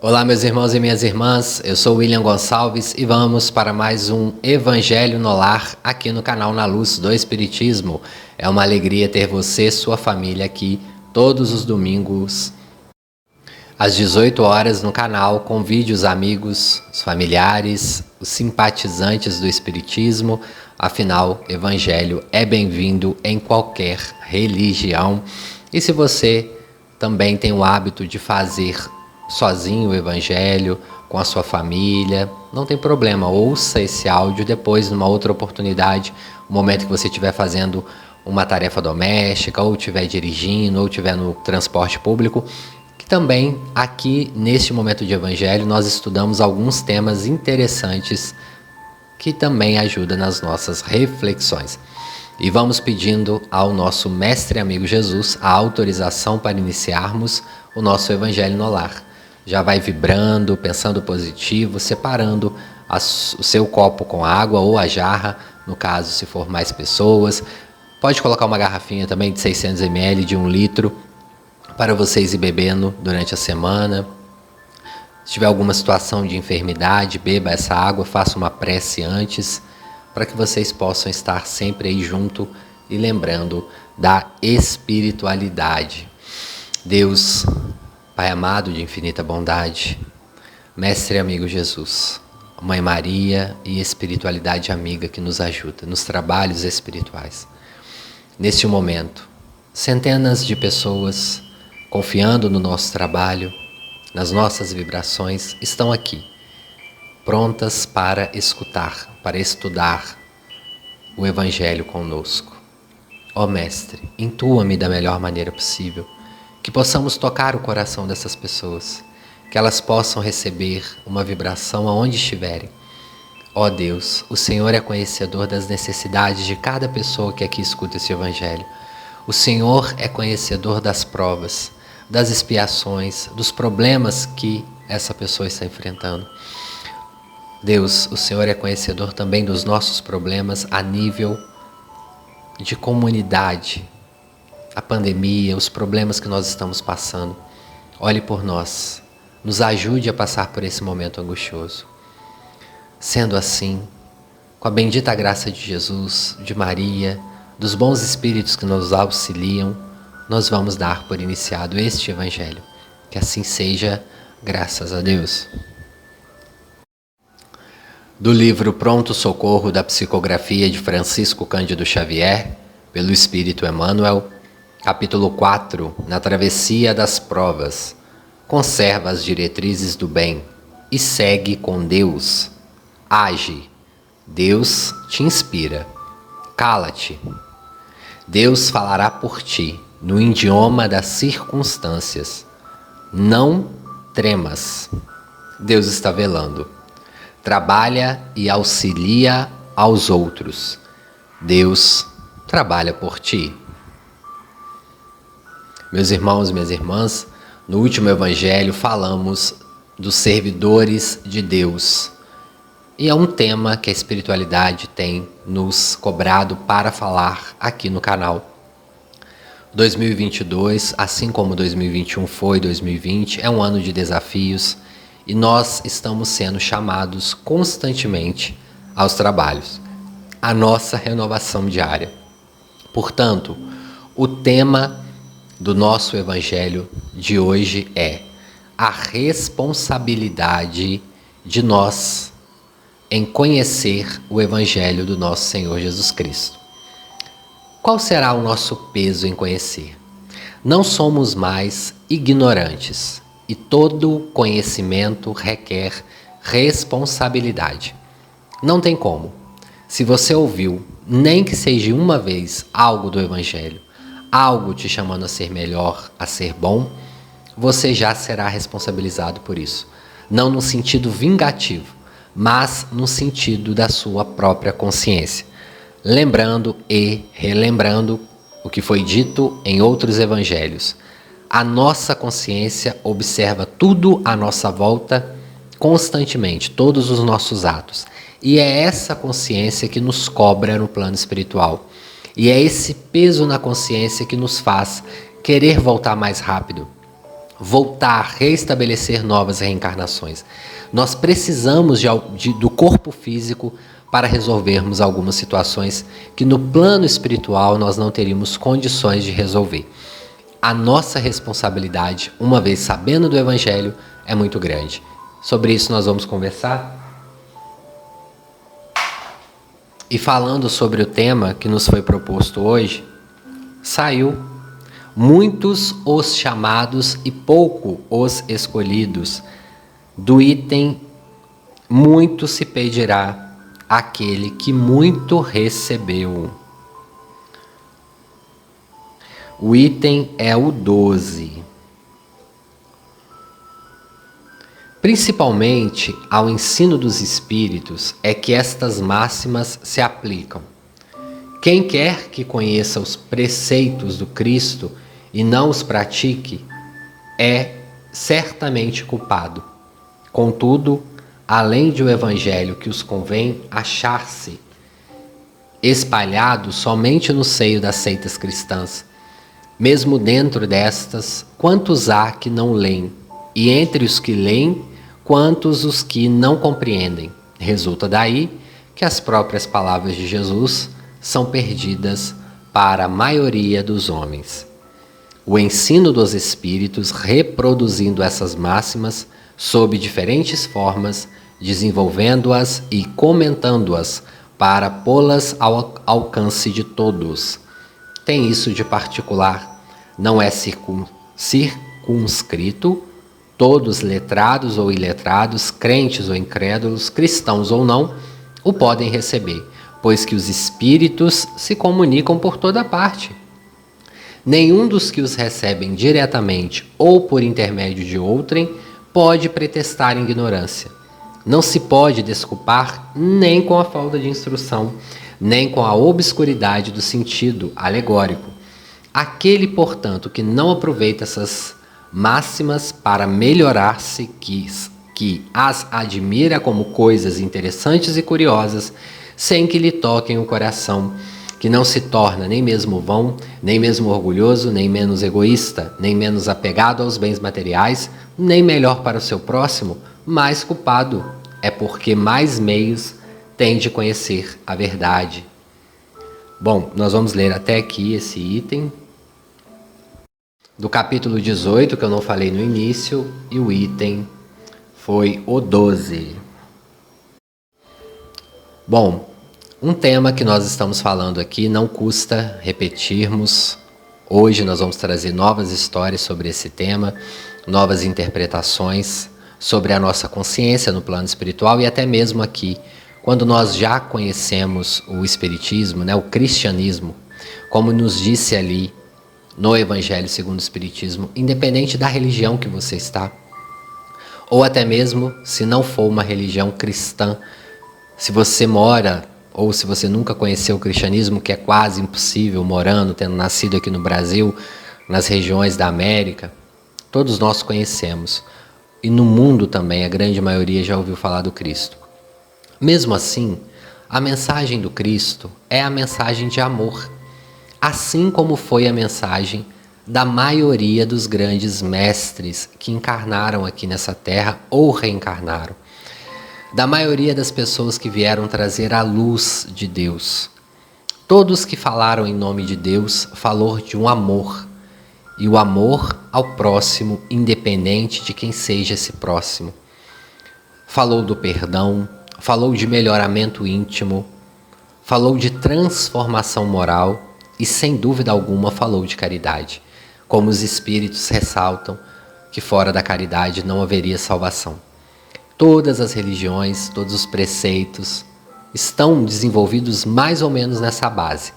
Olá, meus irmãos e minhas irmãs. Eu sou William Gonçalves e vamos para mais um Evangelho no Lar aqui no canal Na Luz do Espiritismo. É uma alegria ter você, sua família aqui todos os domingos às 18 horas no canal. Convide os amigos, os familiares, os simpatizantes do Espiritismo. Afinal, Evangelho é bem-vindo em qualquer religião. E se você também tem o hábito de fazer sozinho o Evangelho, com a sua família, não tem problema, ouça esse áudio depois, numa outra oportunidade, o momento que você estiver fazendo uma tarefa doméstica, ou estiver dirigindo, ou estiver no transporte público, que também aqui neste momento de Evangelho nós estudamos alguns temas interessantes que também ajudam nas nossas reflexões. E vamos pedindo ao nosso Mestre Amigo Jesus a autorização para iniciarmos o nosso Evangelho no Lar já vai vibrando, pensando positivo, separando as, o seu copo com água ou a jarra, no caso, se for mais pessoas. Pode colocar uma garrafinha também de 600 ml, de um litro, para vocês ir bebendo durante a semana. Se tiver alguma situação de enfermidade, beba essa água, faça uma prece antes, para que vocês possam estar sempre aí junto e lembrando da espiritualidade. Deus Pai amado de infinita bondade, Mestre e amigo Jesus, Mãe Maria e espiritualidade amiga que nos ajuda nos trabalhos espirituais. Neste momento, centenas de pessoas confiando no nosso trabalho, nas nossas vibrações, estão aqui, prontas para escutar, para estudar o Evangelho conosco. Ó Mestre, intua-me da melhor maneira possível que possamos tocar o coração dessas pessoas, que elas possam receber uma vibração aonde estiverem. Ó oh Deus, o Senhor é conhecedor das necessidades de cada pessoa que aqui escuta esse Evangelho. O Senhor é conhecedor das provas, das expiações, dos problemas que essa pessoa está enfrentando. Deus, o Senhor é conhecedor também dos nossos problemas a nível de comunidade, a pandemia, os problemas que nós estamos passando. Olhe por nós, nos ajude a passar por esse momento angustioso. Sendo assim, com a bendita graça de Jesus, de Maria, dos bons espíritos que nos auxiliam, nós vamos dar por iniciado este Evangelho. Que assim seja, graças a Deus. Do livro Pronto Socorro da Psicografia de Francisco Cândido Xavier, pelo Espírito Emmanuel, Capítulo 4 Na travessia das provas. Conserva as diretrizes do bem e segue com Deus. Age. Deus te inspira. Cala-te. Deus falará por ti no idioma das circunstâncias. Não tremas. Deus está velando. Trabalha e auxilia aos outros. Deus trabalha por ti. Meus irmãos e minhas irmãs, no último evangelho falamos dos servidores de Deus. E é um tema que a espiritualidade tem nos cobrado para falar aqui no canal. 2022, assim como 2021 foi 2020, é um ano de desafios e nós estamos sendo chamados constantemente aos trabalhos, a nossa renovação diária. Portanto, o tema do nosso evangelho de hoje é a responsabilidade de nós em conhecer o evangelho do nosso Senhor Jesus Cristo. Qual será o nosso peso em conhecer? Não somos mais ignorantes e todo conhecimento requer responsabilidade. Não tem como. Se você ouviu, nem que seja uma vez, algo do Evangelho, algo te chamando a ser melhor, a ser bom, você já será responsabilizado por isso. Não no sentido vingativo, mas no sentido da sua própria consciência. Lembrando e relembrando o que foi dito em outros evangelhos. A nossa consciência observa tudo à nossa volta constantemente, todos os nossos atos. E é essa consciência que nos cobra no plano espiritual. E é esse peso na consciência que nos faz querer voltar mais rápido, voltar, restabelecer novas reencarnações. Nós precisamos de, de, do corpo físico para resolvermos algumas situações que no plano espiritual nós não teríamos condições de resolver. A nossa responsabilidade, uma vez sabendo do Evangelho, é muito grande. Sobre isso nós vamos conversar. E falando sobre o tema que nos foi proposto hoje, saiu muitos os chamados e pouco os escolhidos. Do item muito se pedirá aquele que muito recebeu. O item é o 12. Principalmente ao ensino dos espíritos é que estas máximas se aplicam. Quem quer que conheça os preceitos do Cristo e não os pratique, é certamente culpado. Contudo, além de o evangelho que os convém achar-se espalhado somente no seio das seitas cristãs, mesmo dentro destas, quantos há que não leem, e entre os que leem, quantos os que não compreendem? Resulta daí que as próprias palavras de Jesus são perdidas para a maioria dos homens o ensino dos espíritos reproduzindo essas máximas sob diferentes formas, desenvolvendo-as e comentando-as para pô-las ao alcance de todos. Tem isso de particular, não é circun circunscrito, todos letrados ou iletrados, crentes ou incrédulos, cristãos ou não, o podem receber, pois que os espíritos se comunicam por toda parte nenhum dos que os recebem diretamente ou por intermédio de outrem pode pretestar ignorância. Não se pode desculpar nem com a falta de instrução, nem com a obscuridade do sentido alegórico. Aquele, portanto, que não aproveita essas máximas para melhorar-se, que, que as admira como coisas interessantes e curiosas, sem que lhe toquem o coração, que não se torna nem mesmo vão, nem mesmo orgulhoso, nem menos egoísta, nem menos apegado aos bens materiais, nem melhor para o seu próximo, mais culpado é porque mais meios tem de conhecer a verdade. Bom, nós vamos ler até aqui esse item do capítulo 18, que eu não falei no início, e o item foi o 12. Bom, um tema que nós estamos falando aqui não custa repetirmos. Hoje nós vamos trazer novas histórias sobre esse tema, novas interpretações sobre a nossa consciência no plano espiritual e até mesmo aqui, quando nós já conhecemos o espiritismo, né, o cristianismo, como nos disse ali no Evangelho segundo o Espiritismo, independente da religião que você está, ou até mesmo se não for uma religião cristã, se você mora ou se você nunca conheceu o cristianismo, que é quase impossível morando, tendo nascido aqui no Brasil, nas regiões da América, todos nós conhecemos. E no mundo também, a grande maioria já ouviu falar do Cristo. Mesmo assim, a mensagem do Cristo é a mensagem de amor, assim como foi a mensagem da maioria dos grandes mestres que encarnaram aqui nessa terra ou reencarnaram da maioria das pessoas que vieram trazer a luz de Deus. Todos que falaram em nome de Deus falou de um amor, e o amor ao próximo, independente de quem seja esse próximo. Falou do perdão, falou de melhoramento íntimo, falou de transformação moral e, sem dúvida alguma, falou de caridade. Como os espíritos ressaltam que fora da caridade não haveria salvação. Todas as religiões, todos os preceitos estão desenvolvidos mais ou menos nessa base.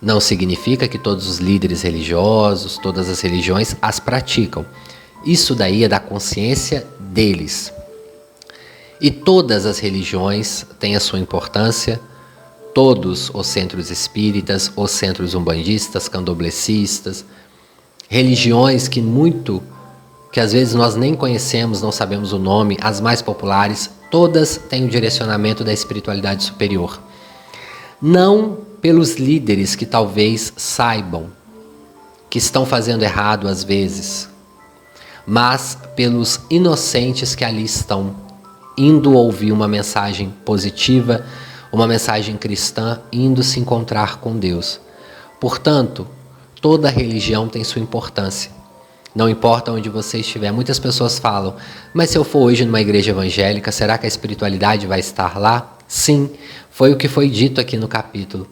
Não significa que todos os líderes religiosos, todas as religiões as praticam. Isso daí é da consciência deles. E todas as religiões têm a sua importância, todos os centros espíritas, os centros umbandistas, candoblecistas, religiões que muito que às vezes nós nem conhecemos, não sabemos o nome, as mais populares, todas têm o direcionamento da espiritualidade superior. Não pelos líderes que talvez saibam que estão fazendo errado às vezes, mas pelos inocentes que ali estão, indo ouvir uma mensagem positiva, uma mensagem cristã, indo se encontrar com Deus. Portanto, toda religião tem sua importância. Não importa onde você estiver. Muitas pessoas falam, mas se eu for hoje numa igreja evangélica, será que a espiritualidade vai estar lá? Sim, foi o que foi dito aqui no capítulo.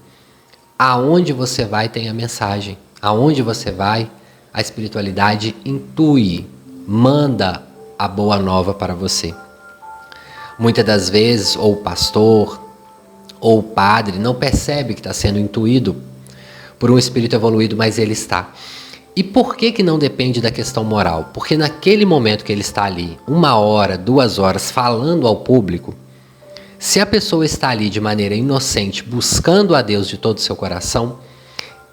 Aonde você vai tem a mensagem. Aonde você vai, a espiritualidade intui, manda a boa nova para você. Muitas das vezes, ou o pastor, ou o padre não percebe que está sendo intuído por um espírito evoluído, mas ele está. E por que, que não depende da questão moral? Porque naquele momento que ele está ali, uma hora, duas horas, falando ao público, se a pessoa está ali de maneira inocente, buscando a Deus de todo o seu coração,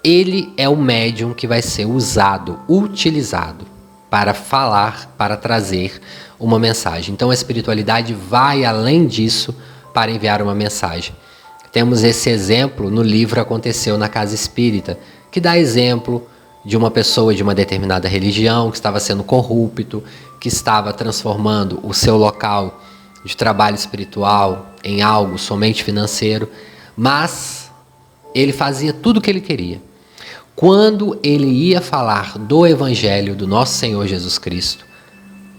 ele é o médium que vai ser usado, utilizado para falar, para trazer uma mensagem. Então a espiritualidade vai além disso para enviar uma mensagem. Temos esse exemplo no livro Aconteceu na Casa Espírita, que dá exemplo de uma pessoa de uma determinada religião que estava sendo corrupto, que estava transformando o seu local de trabalho espiritual em algo somente financeiro, mas ele fazia tudo o que ele queria. Quando ele ia falar do evangelho do nosso Senhor Jesus Cristo,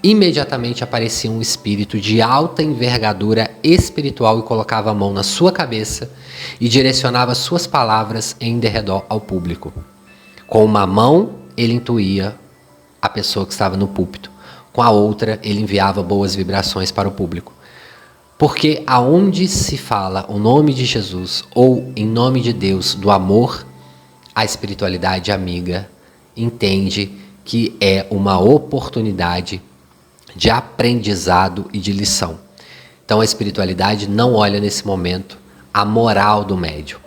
imediatamente aparecia um espírito de alta envergadura espiritual e colocava a mão na sua cabeça e direcionava suas palavras em derredor ao público. Com uma mão, ele intuía a pessoa que estava no púlpito. Com a outra, ele enviava boas vibrações para o público. Porque aonde se fala o nome de Jesus ou em nome de Deus, do amor, a espiritualidade amiga entende que é uma oportunidade de aprendizado e de lição. Então a espiritualidade não olha nesse momento a moral do médium.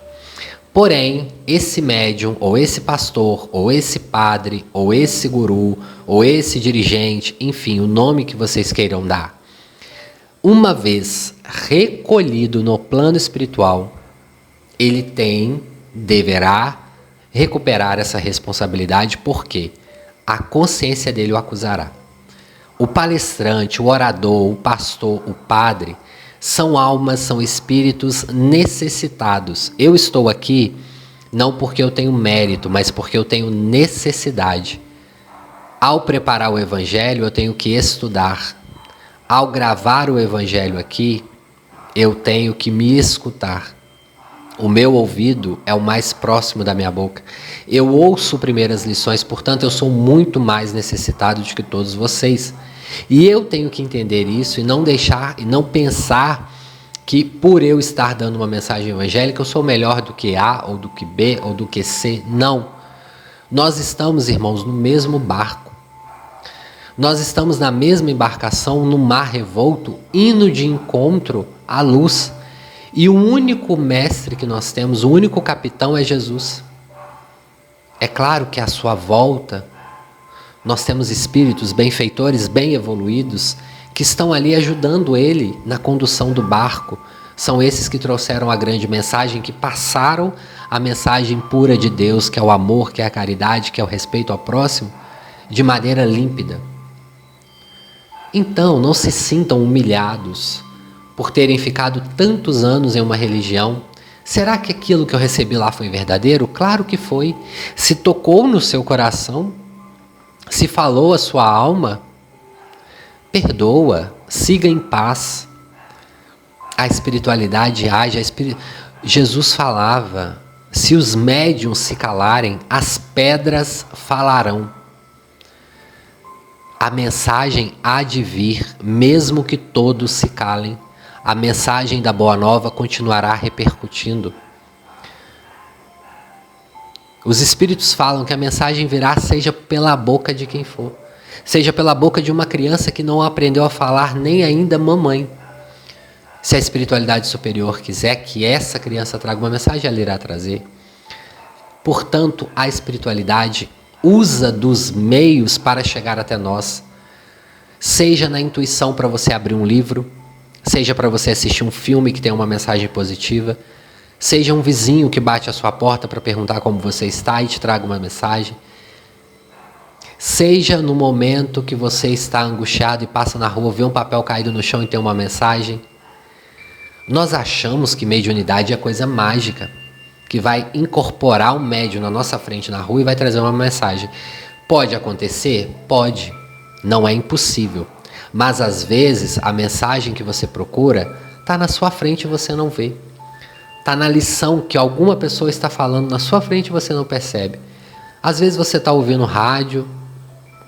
Porém, esse médium, ou esse pastor, ou esse padre, ou esse guru, ou esse dirigente, enfim, o nome que vocês queiram dar, uma vez recolhido no plano espiritual, ele tem, deverá recuperar essa responsabilidade, porque a consciência dele o acusará. O palestrante, o orador, o pastor, o padre, são almas, são espíritos necessitados. Eu estou aqui não porque eu tenho mérito, mas porque eu tenho necessidade. Ao preparar o evangelho, eu tenho que estudar. Ao gravar o evangelho aqui, eu tenho que me escutar. O meu ouvido é o mais próximo da minha boca. Eu ouço primeiras lições, portanto, eu sou muito mais necessitado do que todos vocês. E eu tenho que entender isso e não deixar e não pensar que por eu estar dando uma mensagem evangélica eu sou melhor do que A ou do que B ou do que C. Não. Nós estamos, irmãos, no mesmo barco. Nós estamos na mesma embarcação, no mar revolto, indo de encontro à luz. E o único mestre que nós temos, o único capitão é Jesus. É claro que a sua volta nós temos espíritos benfeitores, bem evoluídos, que estão ali ajudando ele na condução do barco. São esses que trouxeram a grande mensagem, que passaram a mensagem pura de Deus, que é o amor, que é a caridade, que é o respeito ao próximo, de maneira límpida. Então, não se sintam humilhados por terem ficado tantos anos em uma religião. Será que aquilo que eu recebi lá foi verdadeiro? Claro que foi. Se tocou no seu coração, se falou a sua alma, perdoa, siga em paz. A espiritualidade age, a espir... Jesus falava: se os médiums se calarem, as pedras falarão. A mensagem há de vir, mesmo que todos se calem. A mensagem da Boa Nova continuará repercutindo. Os espíritos falam que a mensagem virá seja pela boca de quem for, seja pela boca de uma criança que não aprendeu a falar nem ainda mamãe. Se a espiritualidade superior quiser que essa criança traga uma mensagem, ela irá trazer. Portanto, a espiritualidade usa dos meios para chegar até nós. Seja na intuição para você abrir um livro, seja para você assistir um filme que tem uma mensagem positiva, Seja um vizinho que bate a sua porta para perguntar como você está e te traga uma mensagem. Seja no momento que você está angustiado e passa na rua, vê um papel caído no chão e tem uma mensagem. Nós achamos que mediunidade é coisa mágica, que vai incorporar um médium na nossa frente na rua e vai trazer uma mensagem. Pode acontecer? Pode. Não é impossível. Mas às vezes a mensagem que você procura está na sua frente e você não vê. Está na lição que alguma pessoa está falando na sua frente e você não percebe. Às vezes você está ouvindo rádio,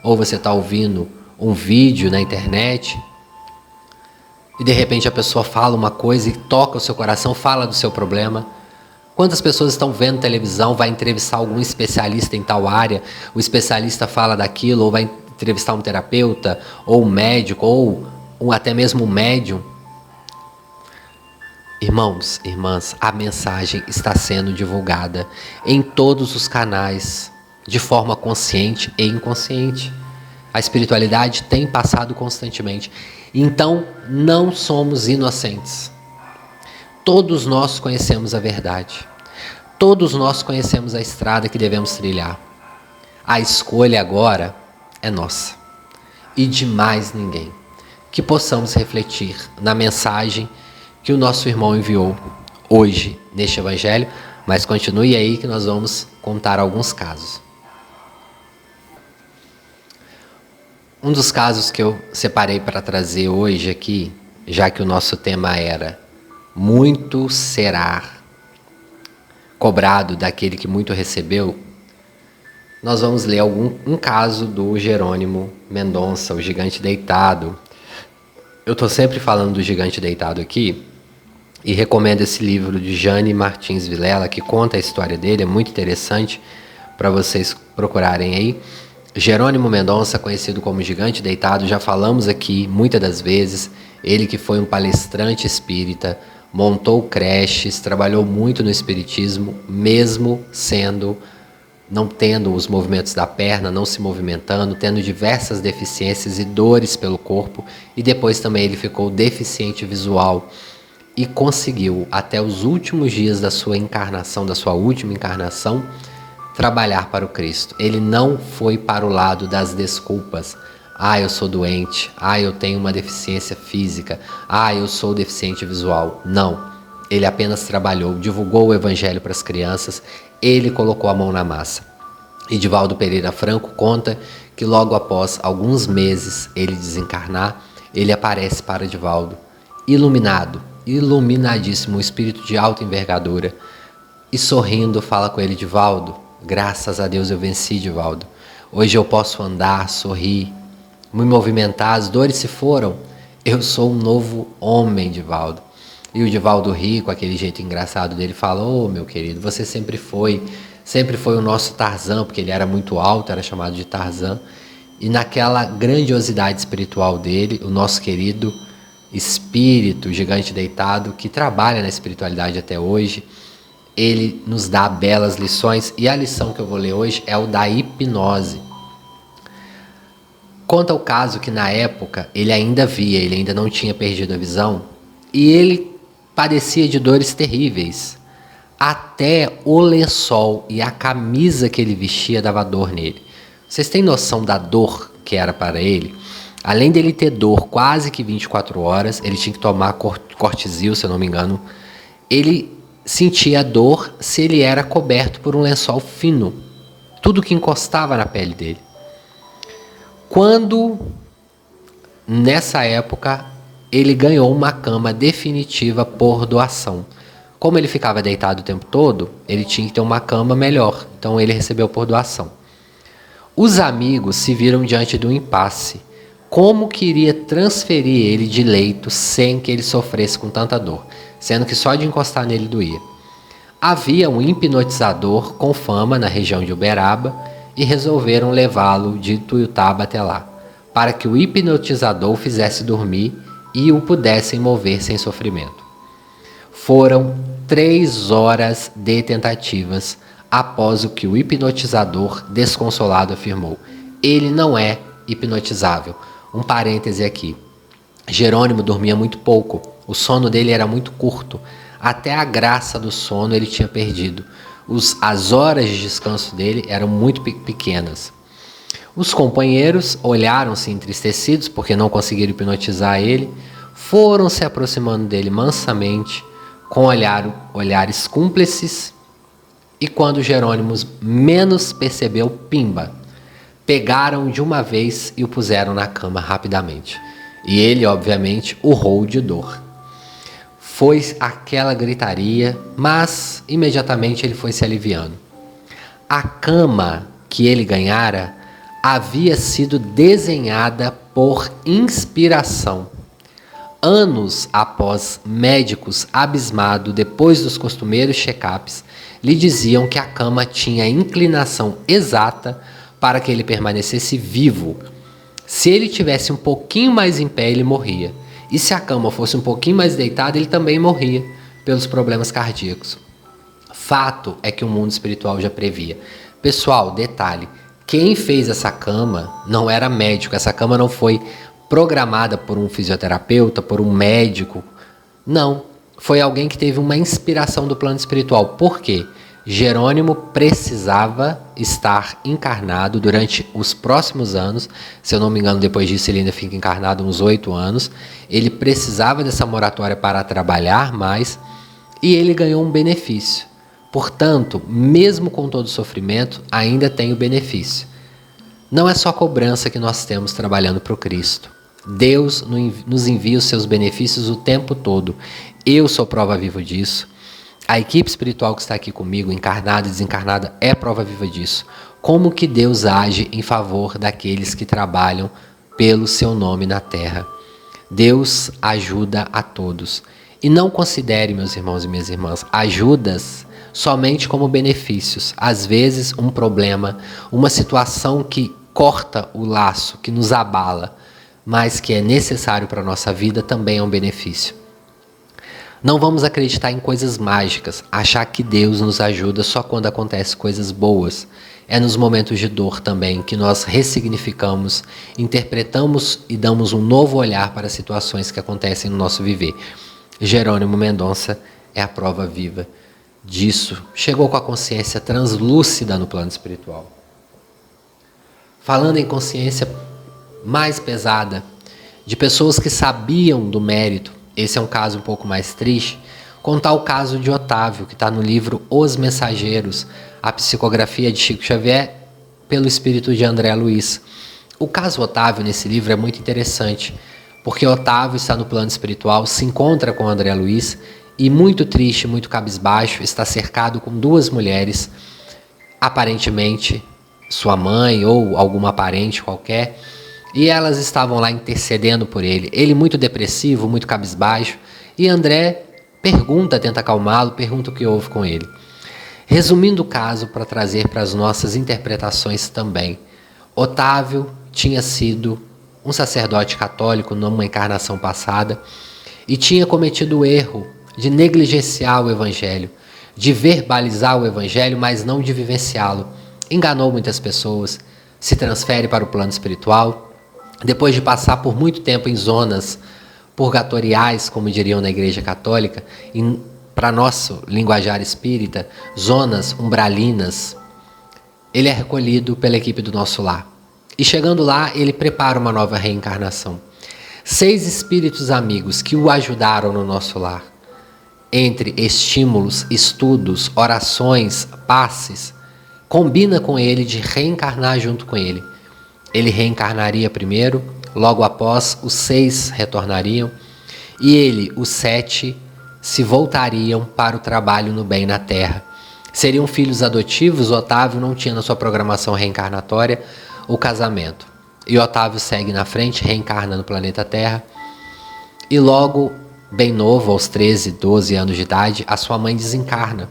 ou você está ouvindo um vídeo na internet e de repente a pessoa fala uma coisa e toca o seu coração, fala do seu problema. Quantas pessoas estão vendo televisão, vai entrevistar algum especialista em tal área, o especialista fala daquilo, ou vai entrevistar um terapeuta, ou um médico, ou até mesmo um médium. Irmãos, irmãs, a mensagem está sendo divulgada em todos os canais de forma consciente e inconsciente. A espiritualidade tem passado constantemente. Então, não somos inocentes. Todos nós conhecemos a verdade. Todos nós conhecemos a estrada que devemos trilhar. A escolha agora é nossa e de mais ninguém. Que possamos refletir na mensagem que o nosso irmão enviou hoje neste Evangelho, mas continue aí que nós vamos contar alguns casos. Um dos casos que eu separei para trazer hoje aqui, já que o nosso tema era muito será cobrado daquele que muito recebeu, nós vamos ler algum, um caso do Jerônimo Mendonça, o gigante deitado. Eu estou sempre falando do gigante deitado aqui e recomendo esse livro de Jane Martins Vilela, que conta a história dele, é muito interessante para vocês procurarem aí. Jerônimo Mendonça, conhecido como Gigante Deitado, já falamos aqui muitas das vezes. Ele que foi um palestrante espírita, montou creches, trabalhou muito no espiritismo, mesmo sendo não tendo os movimentos da perna, não se movimentando, tendo diversas deficiências e dores pelo corpo, e depois também ele ficou deficiente visual e conseguiu até os últimos dias da sua encarnação, da sua última encarnação, trabalhar para o Cristo. Ele não foi para o lado das desculpas. Ah, eu sou doente. Ah, eu tenho uma deficiência física. Ah, eu sou deficiente visual. Não. Ele apenas trabalhou, divulgou o evangelho para as crianças, ele colocou a mão na massa. Edivaldo Pereira Franco conta que logo após alguns meses ele desencarnar, ele aparece para Edivaldo, iluminado, iluminadíssimo, um espírito de alta envergadura, e sorrindo fala com ele, Edivaldo, Graças a Deus eu venci, Divaldo. Hoje eu posso andar, sorrir, me movimentar, as dores se foram. Eu sou um novo homem, Divaldo. E o Divaldo ri com aquele jeito engraçado dele, fala: Ô oh, meu querido, você sempre foi, sempre foi o nosso Tarzan, porque ele era muito alto, era chamado de Tarzan. E naquela grandiosidade espiritual dele, o nosso querido espírito gigante deitado, que trabalha na espiritualidade até hoje, ele nos dá belas lições e a lição que eu vou ler hoje é o da hipnose. Conta o caso que na época ele ainda via, ele ainda não tinha perdido a visão e ele padecia de dores terríveis. Até o lençol e a camisa que ele vestia dava dor nele. Vocês têm noção da dor que era para ele? Além dele ter dor quase que 24 horas, ele tinha que tomar cortisil, se eu não me engano. Ele sentia dor se ele era coberto por um lençol fino, tudo que encostava na pele dele. Quando, nessa época, ele ganhou uma cama definitiva por doação. Como ele ficava deitado o tempo todo, ele tinha que ter uma cama melhor, então ele recebeu por doação. Os amigos se viram diante de um impasse. Como queria transferir ele de leito sem que ele sofresse com tanta dor? sendo que só de encostar nele doía. Havia um hipnotizador com fama na região de Uberaba e resolveram levá-lo de Tuiutaba até lá, para que o hipnotizador o fizesse dormir e o pudessem mover sem sofrimento. Foram três horas de tentativas após o que o hipnotizador desconsolado afirmou. Ele não é hipnotizável. Um parêntese aqui. Jerônimo dormia muito pouco o sono dele era muito curto. Até a graça do sono ele tinha perdido. Os, as horas de descanso dele eram muito pe pequenas. Os companheiros olharam-se entristecidos porque não conseguiram hipnotizar ele, foram se aproximando dele mansamente, com olhar, olhares cúmplices, e quando Jerônimo menos percebeu, pimba, pegaram de uma vez e o puseram na cama rapidamente. E ele, obviamente, urrou de dor. Foi aquela gritaria, mas imediatamente ele foi se aliviando. A cama que ele ganhara havia sido desenhada por inspiração. Anos após médicos abismados, depois dos costumeiros check-ups, lhe diziam que a cama tinha a inclinação exata para que ele permanecesse vivo. Se ele tivesse um pouquinho mais em pé, ele morria. E se a cama fosse um pouquinho mais deitada, ele também morria pelos problemas cardíacos. Fato é que o mundo espiritual já previa. Pessoal, detalhe: quem fez essa cama não era médico, essa cama não foi programada por um fisioterapeuta, por um médico. Não, foi alguém que teve uma inspiração do plano espiritual. Por quê? Jerônimo precisava estar encarnado durante os próximos anos. Se eu não me engano, depois disso ele ainda fica encarnado uns oito anos. Ele precisava dessa moratória para trabalhar mais e ele ganhou um benefício. Portanto, mesmo com todo o sofrimento, ainda tem o benefício. Não é só cobrança que nós temos trabalhando para o Cristo. Deus nos envia os seus benefícios o tempo todo. Eu sou prova viva disso. A equipe espiritual que está aqui comigo, encarnada e desencarnada, é prova viva disso. Como que Deus age em favor daqueles que trabalham pelo seu nome na terra. Deus ajuda a todos. E não considere, meus irmãos e minhas irmãs, ajudas somente como benefícios. Às vezes, um problema, uma situação que corta o laço, que nos abala, mas que é necessário para a nossa vida, também é um benefício. Não vamos acreditar em coisas mágicas, achar que Deus nos ajuda só quando acontecem coisas boas. É nos momentos de dor também que nós ressignificamos, interpretamos e damos um novo olhar para as situações que acontecem no nosso viver. Jerônimo Mendonça é a prova viva disso, chegou com a consciência translúcida no plano espiritual. Falando em consciência mais pesada, de pessoas que sabiam do mérito, esse é um caso um pouco mais triste, contar o caso de Otávio, que está no livro Os Mensageiros, a psicografia de Chico Xavier pelo espírito de André Luiz. O caso Otávio nesse livro é muito interessante, porque Otávio está no plano espiritual, se encontra com André Luiz e muito triste, muito cabisbaixo, está cercado com duas mulheres, aparentemente sua mãe ou alguma parente qualquer, e elas estavam lá intercedendo por ele. Ele muito depressivo, muito cabisbaixo, e André pergunta, tenta acalmá-lo, pergunta o que houve com ele. Resumindo o caso para trazer para as nossas interpretações também. Otávio tinha sido um sacerdote católico numa encarnação passada e tinha cometido o erro de negligenciar o Evangelho, de verbalizar o Evangelho, mas não de vivenciá-lo. Enganou muitas pessoas, se transfere para o plano espiritual, depois de passar por muito tempo em zonas purgatoriais, como diriam na Igreja Católica, para nosso linguajar espírita, zonas umbralinas, ele é recolhido pela equipe do nosso lar. E chegando lá, ele prepara uma nova reencarnação. Seis espíritos amigos que o ajudaram no nosso lar entre estímulos, estudos, orações, passes, combina com ele de reencarnar junto com ele. Ele reencarnaria primeiro, logo após os seis retornariam, e ele, os sete, se voltariam para o trabalho no bem na terra. Seriam filhos adotivos, Otávio não tinha na sua programação reencarnatória o casamento. E Otávio segue na frente, reencarna no planeta Terra, e logo Bem novo, aos 13, 12 anos de idade, a sua mãe desencarna.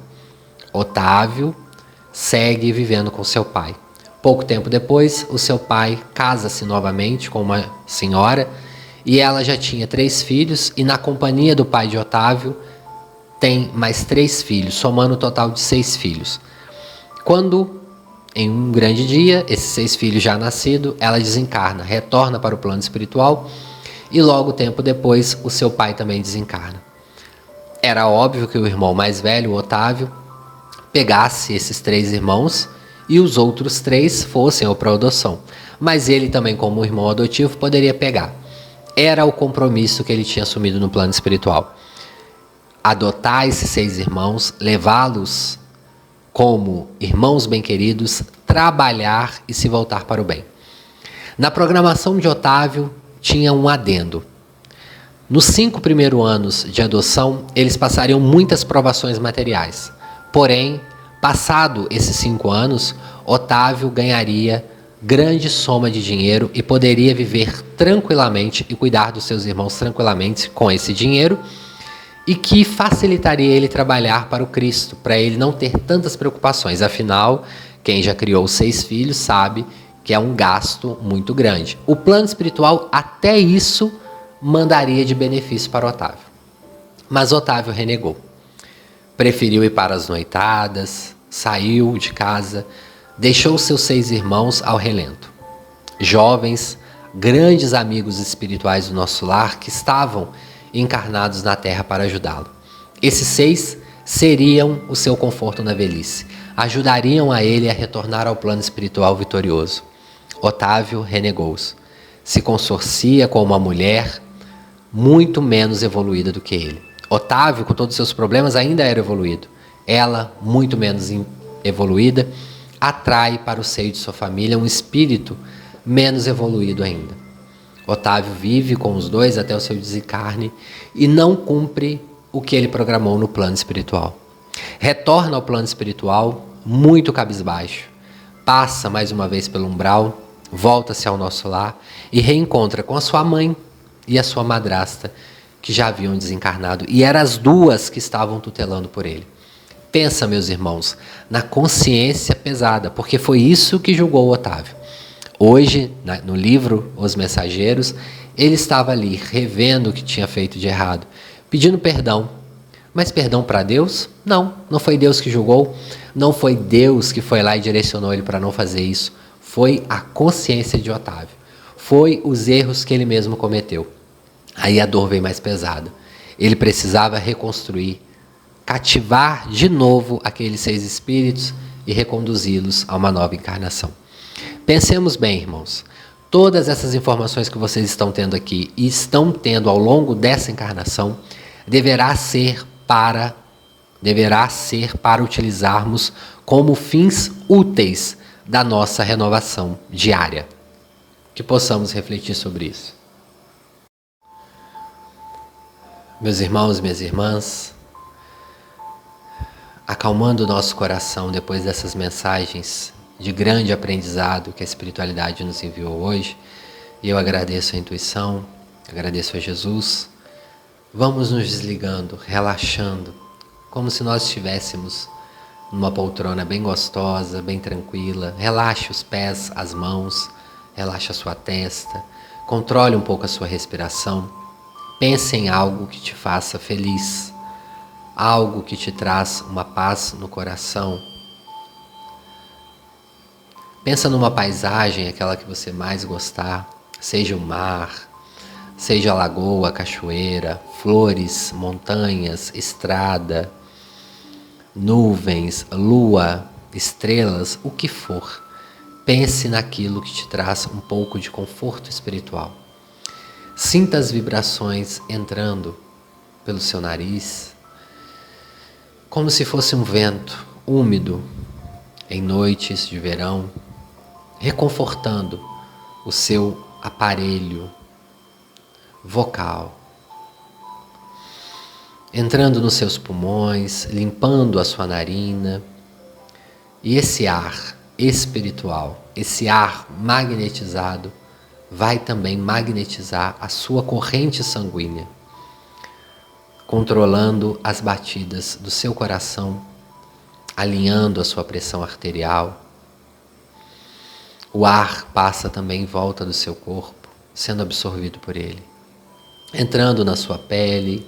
Otávio segue vivendo com seu pai. Pouco tempo depois, o seu pai casa-se novamente com uma senhora e ela já tinha três filhos e na companhia do pai de Otávio tem mais três filhos, somando o um total de seis filhos. Quando, em um grande dia, esses seis filhos já nascidos, ela desencarna, retorna para o plano espiritual e logo tempo depois o seu pai também desencarna. Era óbvio que o irmão mais velho, Otávio, pegasse esses três irmãos e os outros três fossem ou para adoção. Mas ele também, como irmão adotivo, poderia pegar. Era o compromisso que ele tinha assumido no plano espiritual. Adotar esses seis irmãos, levá-los como irmãos bem-queridos, trabalhar e se voltar para o bem. Na programação de Otávio tinha um adendo. Nos cinco primeiros anos de adoção, eles passariam muitas provações materiais. Porém, passado esses cinco anos, Otávio ganharia grande soma de dinheiro e poderia viver tranquilamente e cuidar dos seus irmãos tranquilamente com esse dinheiro e que facilitaria ele trabalhar para o Cristo, para ele não ter tantas preocupações. Afinal, quem já criou seis filhos sabe que é um gasto muito grande. O plano espiritual, até isso, mandaria de benefício para Otávio. Mas Otávio renegou. Preferiu ir para as noitadas, saiu de casa, deixou seus seis irmãos ao relento. Jovens, grandes amigos espirituais do nosso lar que estavam encarnados na terra para ajudá-lo. Esses seis seriam o seu conforto na velhice, ajudariam a ele a retornar ao plano espiritual vitorioso. Otávio renegou-os. Se consorcia com uma mulher muito menos evoluída do que ele. Otávio, com todos os seus problemas, ainda era evoluído. Ela, muito menos evoluída, atrai para o seio de sua família um espírito menos evoluído ainda. Otávio vive com os dois até o seu desencarne e não cumpre o que ele programou no plano espiritual. Retorna ao plano espiritual muito cabisbaixo, passa mais uma vez pelo umbral, volta-se ao nosso lar e reencontra com a sua mãe e a sua madrasta, que já haviam desencarnado, e eram as duas que estavam tutelando por ele. Pensa, meus irmãos, na consciência pesada, porque foi isso que julgou Otávio. Hoje, no livro Os Mensageiros, ele estava ali revendo o que tinha feito de errado, pedindo perdão. Mas perdão para Deus? Não, não foi Deus que julgou, não foi Deus que foi lá e direcionou ele para não fazer isso. Foi a consciência de Otávio. Foi os erros que ele mesmo cometeu. Aí a dor veio mais pesada. Ele precisava reconstruir, cativar de novo aqueles seis espíritos e reconduzi-los a uma nova encarnação. Pensemos bem, irmãos. Todas essas informações que vocês estão tendo aqui e estão tendo ao longo dessa encarnação deverá ser para deverá ser para utilizarmos como fins úteis da nossa renovação diária. Que possamos refletir sobre isso. Meus irmãos minhas irmãs, acalmando o nosso coração depois dessas mensagens de grande aprendizado que a espiritualidade nos enviou hoje. Eu agradeço a intuição, agradeço a Jesus. Vamos nos desligando, relaxando, como se nós estivéssemos numa poltrona bem gostosa, bem tranquila. Relaxe os pés, as mãos, relaxe a sua testa, controle um pouco a sua respiração. Pense em algo que te faça feliz, algo que te traz uma paz no coração. Pensa numa paisagem, aquela que você mais gostar, seja o mar, seja a lagoa, cachoeira, flores, montanhas, estrada, nuvens, lua, estrelas, o que for. Pense naquilo que te traz um pouco de conforto espiritual. Sinta as vibrações entrando pelo seu nariz, como se fosse um vento úmido em noites de verão reconfortando o seu aparelho vocal, entrando nos seus pulmões, limpando a sua narina. E esse ar espiritual, esse ar magnetizado, vai também magnetizar a sua corrente sanguínea, controlando as batidas do seu coração, alinhando a sua pressão arterial o ar passa também em volta do seu corpo, sendo absorvido por ele, entrando na sua pele,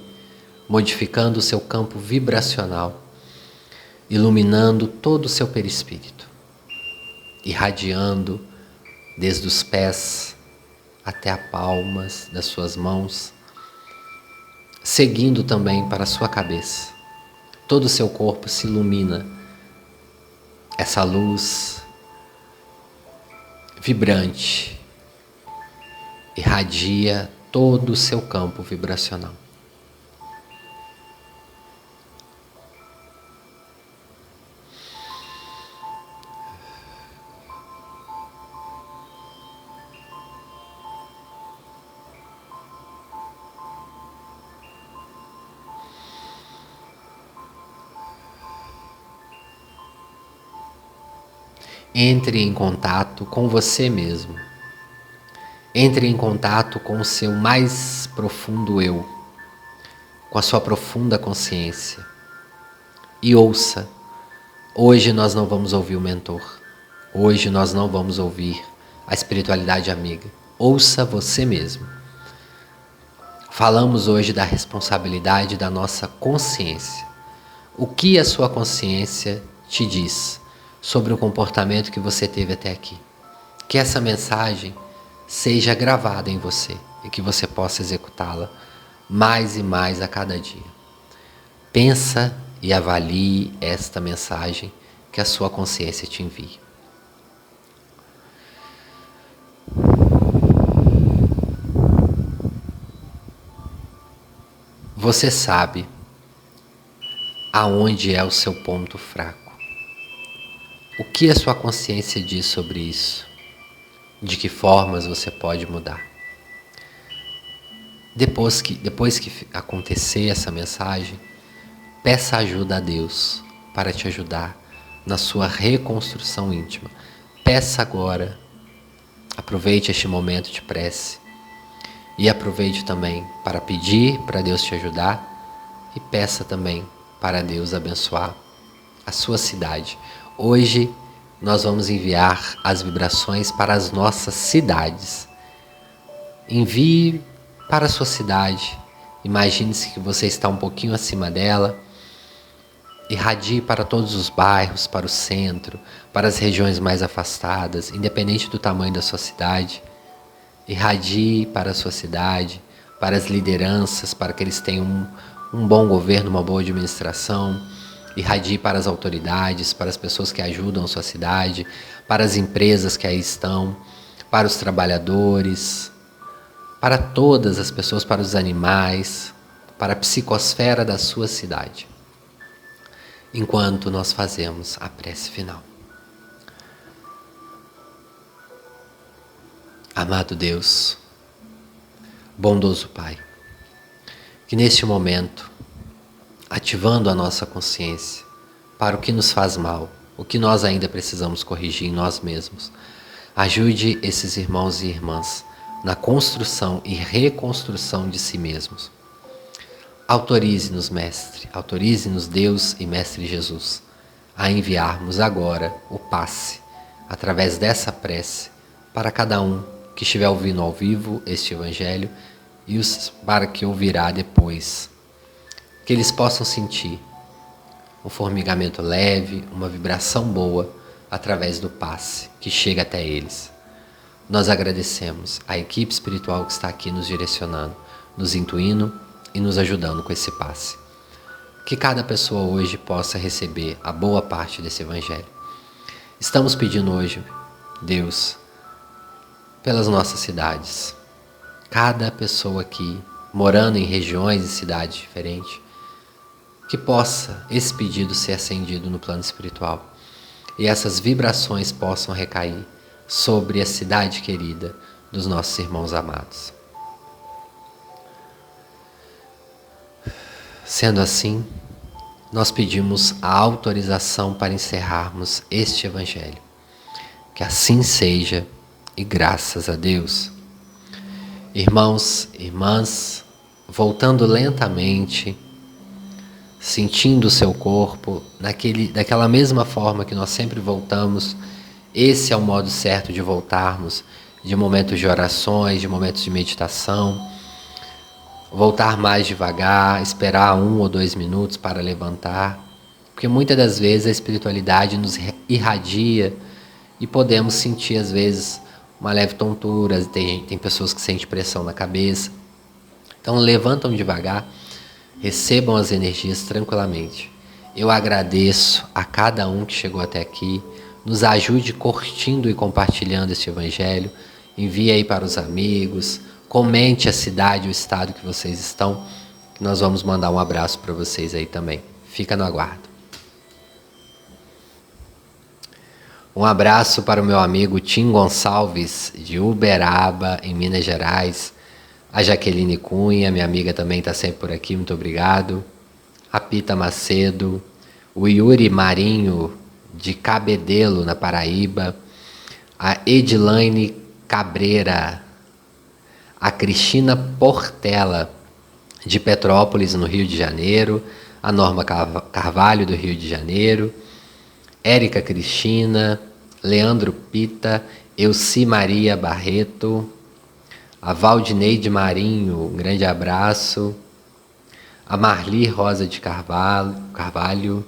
modificando o seu campo vibracional, iluminando todo o seu perispírito, irradiando desde os pés até as palmas das suas mãos, seguindo também para a sua cabeça. Todo o seu corpo se ilumina. Essa luz vibrante, irradia todo o seu campo vibracional. Entre em contato com você mesmo. Entre em contato com o seu mais profundo eu, com a sua profunda consciência. E ouça. Hoje nós não vamos ouvir o mentor. Hoje nós não vamos ouvir a espiritualidade amiga. Ouça você mesmo. Falamos hoje da responsabilidade da nossa consciência. O que a sua consciência te diz? Sobre o comportamento que você teve até aqui. Que essa mensagem seja gravada em você e que você possa executá-la mais e mais a cada dia. Pensa e avalie esta mensagem que a sua consciência te envia. Você sabe aonde é o seu ponto fraco. O que a sua consciência diz sobre isso? De que formas você pode mudar? Depois que, depois que acontecer essa mensagem, peça ajuda a Deus para te ajudar na sua reconstrução íntima. Peça agora, aproveite este momento de prece e aproveite também para pedir para Deus te ajudar e peça também para Deus abençoar a sua cidade, Hoje nós vamos enviar as vibrações para as nossas cidades. Envie para a sua cidade. Imagine-se que você está um pouquinho acima dela. Irradie para todos os bairros, para o centro, para as regiões mais afastadas, independente do tamanho da sua cidade. Irradie para a sua cidade, para as lideranças, para que eles tenham um, um bom governo, uma boa administração irradie para as autoridades, para as pessoas que ajudam a sua cidade, para as empresas que aí estão, para os trabalhadores, para todas as pessoas, para os animais, para a psicosfera da sua cidade. Enquanto nós fazemos a prece final. Amado Deus, bondoso Pai, que neste momento ativando a nossa consciência para o que nos faz mal, o que nós ainda precisamos corrigir em nós mesmos. Ajude esses irmãos e irmãs na construção e reconstrução de si mesmos. Autorize-nos, Mestre, autorize-nos, Deus e Mestre Jesus, a enviarmos agora o passe, através dessa prece, para cada um que estiver ouvindo ao vivo este Evangelho e os para que ouvirá depois que eles possam sentir um formigamento leve, uma vibração boa através do passe que chega até eles. Nós agradecemos a equipe espiritual que está aqui nos direcionando, nos intuindo e nos ajudando com esse passe. Que cada pessoa hoje possa receber a boa parte desse Evangelho. Estamos pedindo hoje, Deus, pelas nossas cidades. Cada pessoa aqui, morando em regiões e cidades diferentes, que possa esse pedido ser acendido no plano espiritual e essas vibrações possam recair sobre a cidade querida dos nossos irmãos amados. Sendo assim, nós pedimos a autorização para encerrarmos este Evangelho. Que assim seja e graças a Deus. Irmãos, irmãs, voltando lentamente sentindo o seu corpo, naquele, daquela mesma forma que nós sempre voltamos. Esse é o modo certo de voltarmos, de momentos de orações, de momentos de meditação. Voltar mais devagar, esperar um ou dois minutos para levantar, porque muitas das vezes a espiritualidade nos irradia e podemos sentir, às vezes, uma leve tontura, tem, tem pessoas que sentem pressão na cabeça. Então, levantam devagar recebam as energias tranquilamente. Eu agradeço a cada um que chegou até aqui. nos ajude curtindo e compartilhando este evangelho. Envie aí para os amigos, comente a cidade, o estado que vocês estão. Nós vamos mandar um abraço para vocês aí também. Fica no aguardo. Um abraço para o meu amigo Tim Gonçalves, de Uberaba, em Minas Gerais. A Jaqueline Cunha, minha amiga também está sempre por aqui, muito obrigado. A Pita Macedo, o Yuri Marinho, de Cabedelo, na Paraíba. A Edilaine Cabreira, a Cristina Portela, de Petrópolis, no Rio de Janeiro. A Norma Carvalho, do Rio de Janeiro Érica Cristina, Leandro Pita, Elci Maria Barreto, a Valdineide Marinho, um grande abraço, a Marli Rosa de Carvalho, Carvalho,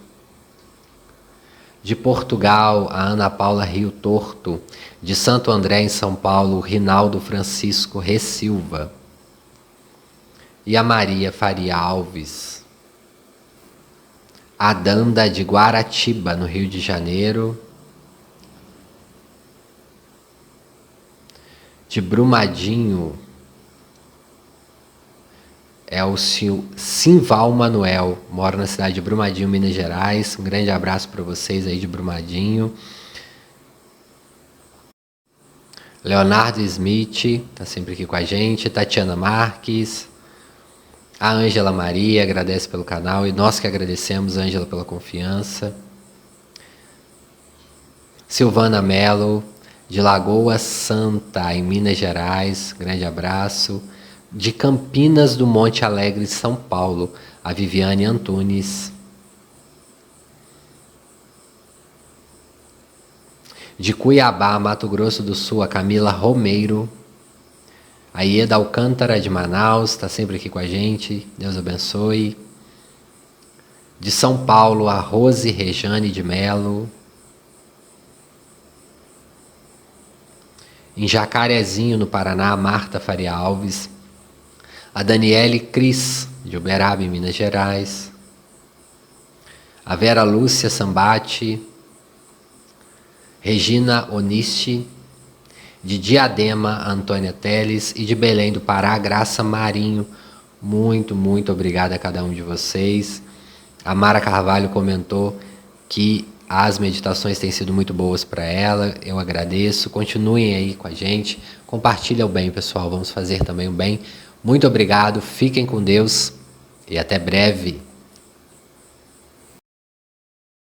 de Portugal, a Ana Paula Rio Torto, de Santo André, em São Paulo, Rinaldo Francisco Ressilva, e a Maria Faria Alves, a Danda de Guaratiba, no Rio de Janeiro, de Brumadinho, é o Simval Manuel, mora na cidade de Brumadinho, Minas Gerais. Um grande abraço para vocês aí de Brumadinho. Leonardo Smith, está sempre aqui com a gente. Tatiana Marques. A Ângela Maria agradece pelo canal e nós que agradecemos, Ângela, pela confiança. Silvana Melo, de Lagoa Santa, em Minas Gerais, grande abraço. De Campinas do Monte Alegre, São Paulo, a Viviane Antunes. De Cuiabá, Mato Grosso do Sul, a Camila Romeiro. A Ieda Alcântara de Manaus está sempre aqui com a gente. Deus abençoe. De São Paulo, a Rose Rejane de Melo. Em Jacarezinho, no Paraná, Marta Faria Alves. A Daniele Cris, de Uberaba, em Minas Gerais. A Vera Lúcia Sambati. Regina Onisti de Diadema, Antônia Teles e de Belém do Pará, Graça Marinho. Muito, muito obrigado a cada um de vocês. A Mara Carvalho comentou que as meditações têm sido muito boas para ela. Eu agradeço. Continuem aí com a gente. Compartilhe o bem, pessoal. Vamos fazer também o bem. Muito obrigado. Fiquem com Deus e até breve.